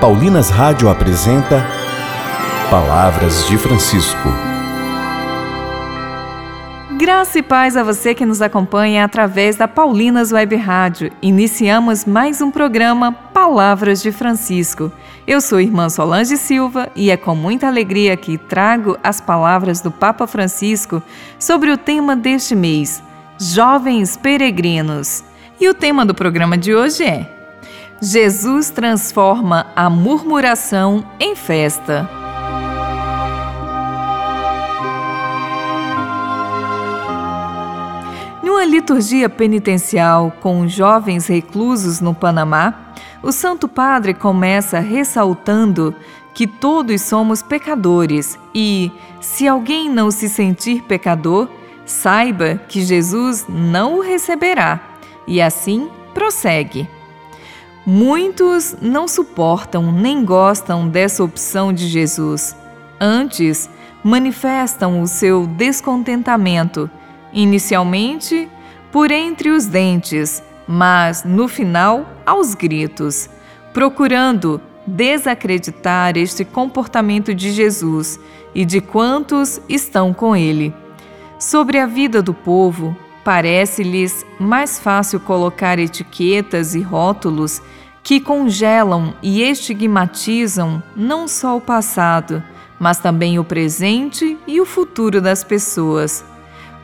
Paulinas Rádio apresenta Palavras de Francisco. Graça e paz a você que nos acompanha através da Paulinas Web Rádio. Iniciamos mais um programa Palavras de Francisco. Eu sou irmã Solange Silva e é com muita alegria que trago as palavras do Papa Francisco sobre o tema deste mês, Jovens Peregrinos. E o tema do programa de hoje é Jesus transforma a murmuração em festa. Numa liturgia penitencial com jovens reclusos no Panamá, o Santo Padre começa ressaltando que todos somos pecadores e, se alguém não se sentir pecador, saiba que Jesus não o receberá. E assim prossegue. Muitos não suportam nem gostam dessa opção de Jesus. Antes, manifestam o seu descontentamento, inicialmente por entre os dentes, mas no final aos gritos, procurando desacreditar este comportamento de Jesus e de quantos estão com ele. Sobre a vida do povo, Parece-lhes mais fácil colocar etiquetas e rótulos que congelam e estigmatizam não só o passado, mas também o presente e o futuro das pessoas.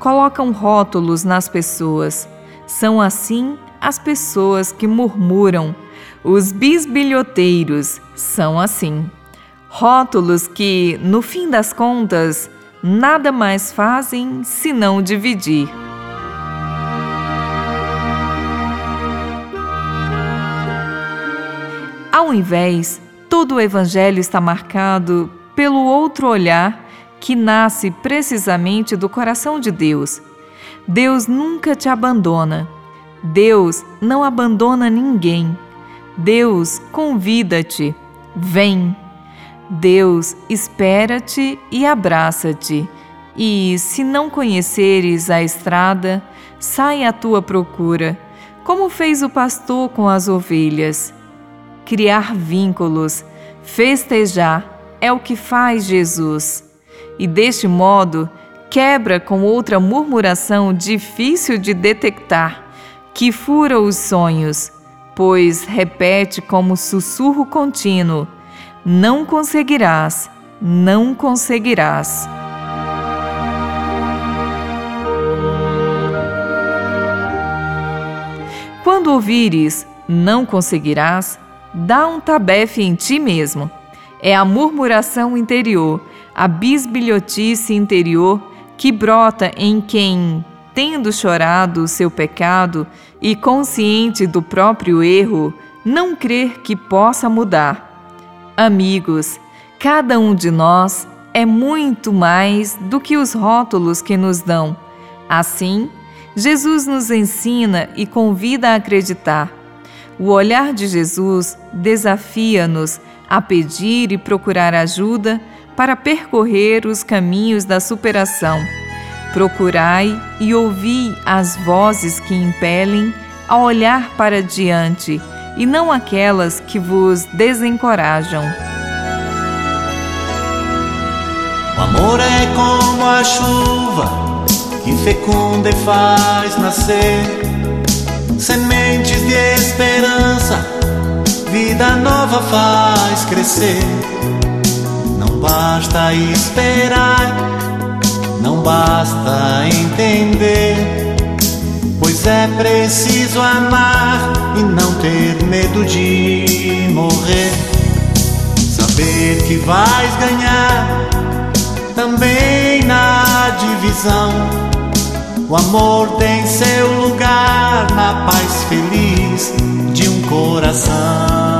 Colocam rótulos nas pessoas. São assim as pessoas que murmuram. Os bisbilhoteiros são assim. Rótulos que, no fim das contas, nada mais fazem senão dividir. Ao invés, todo o Evangelho está marcado pelo outro olhar que nasce precisamente do coração de Deus. Deus nunca te abandona. Deus não abandona ninguém. Deus convida-te. Vem. Deus espera-te e abraça-te. E, se não conheceres a estrada, sai à tua procura, como fez o pastor com as ovelhas criar vínculos, festejar é o que faz Jesus. E deste modo, quebra com outra murmuração difícil de detectar, que fura os sonhos, pois repete como sussurro contínuo: Não conseguirás, não conseguirás. Quando ouvires, não conseguirás, dá um tabefe em ti mesmo. É a murmuração interior, a bisbilhotice interior que brota em quem, tendo chorado o seu pecado e consciente do próprio erro, não crer que possa mudar. Amigos, cada um de nós é muito mais do que os rótulos que nos dão. Assim, Jesus nos ensina e convida a acreditar o olhar de Jesus desafia-nos a pedir e procurar ajuda para percorrer os caminhos da superação. Procurai e ouvi as vozes que impelem a olhar para diante e não aquelas que vos desencorajam. O amor é como a chuva que fecunda e faz nascer de esperança, vida nova faz crescer. Não basta esperar, não basta entender, pois é preciso amar e não ter medo de morrer. Saber que vais ganhar também na divisão o amor tem seu lugar na paz feliz de um coração.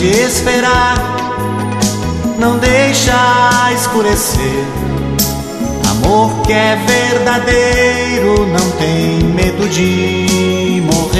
De esperar, não deixa escurecer. Amor que é verdadeiro não tem medo de morrer.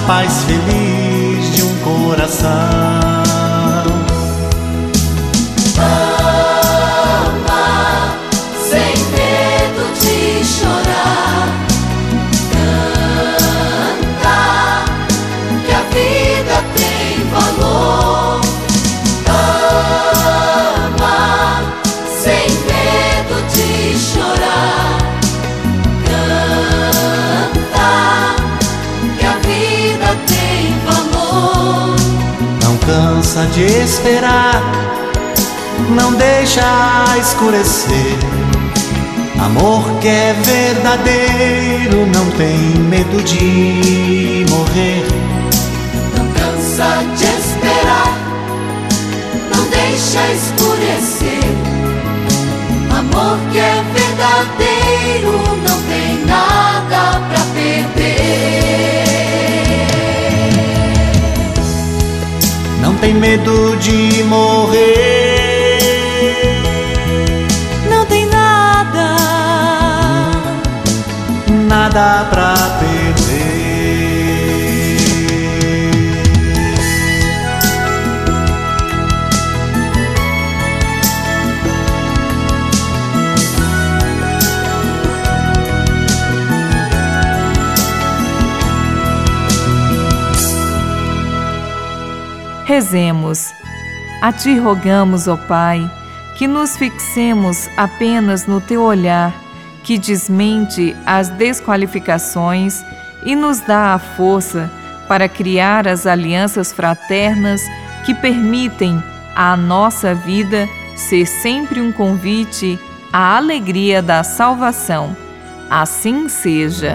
paz feliz de um coração. Cansa de esperar, não deixa escurecer. Amor que é verdadeiro não tem medo de morrer. Não cansa de esperar, não deixa escurecer. Amor que é medo de morrer. Não tem nada, nada pra perder. Rezemos. A Ti rogamos, ó Pai, que nos fixemos apenas no Teu olhar, que desmente as desqualificações e nos dá a força para criar as alianças fraternas que permitem à nossa vida ser sempre um convite à alegria da salvação. Assim seja.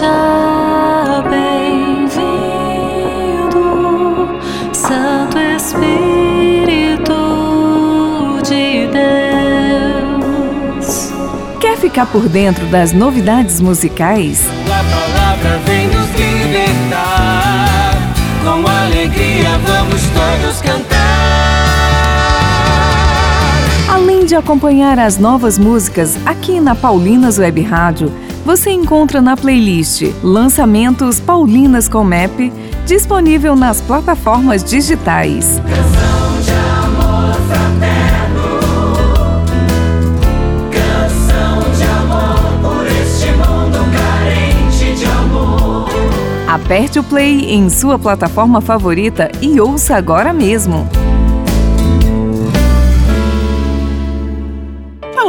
Seja bem-vindo, Santo Espírito de Deus. Quer ficar por dentro das novidades musicais? A palavra vem nos libertar. Com alegria vamos todos cantar. Além de acompanhar as novas músicas aqui na Paulinas Web Rádio, você encontra na playlist Lançamentos Paulinas Comep, disponível nas plataformas digitais. Aperte o play em sua plataforma favorita e ouça agora mesmo.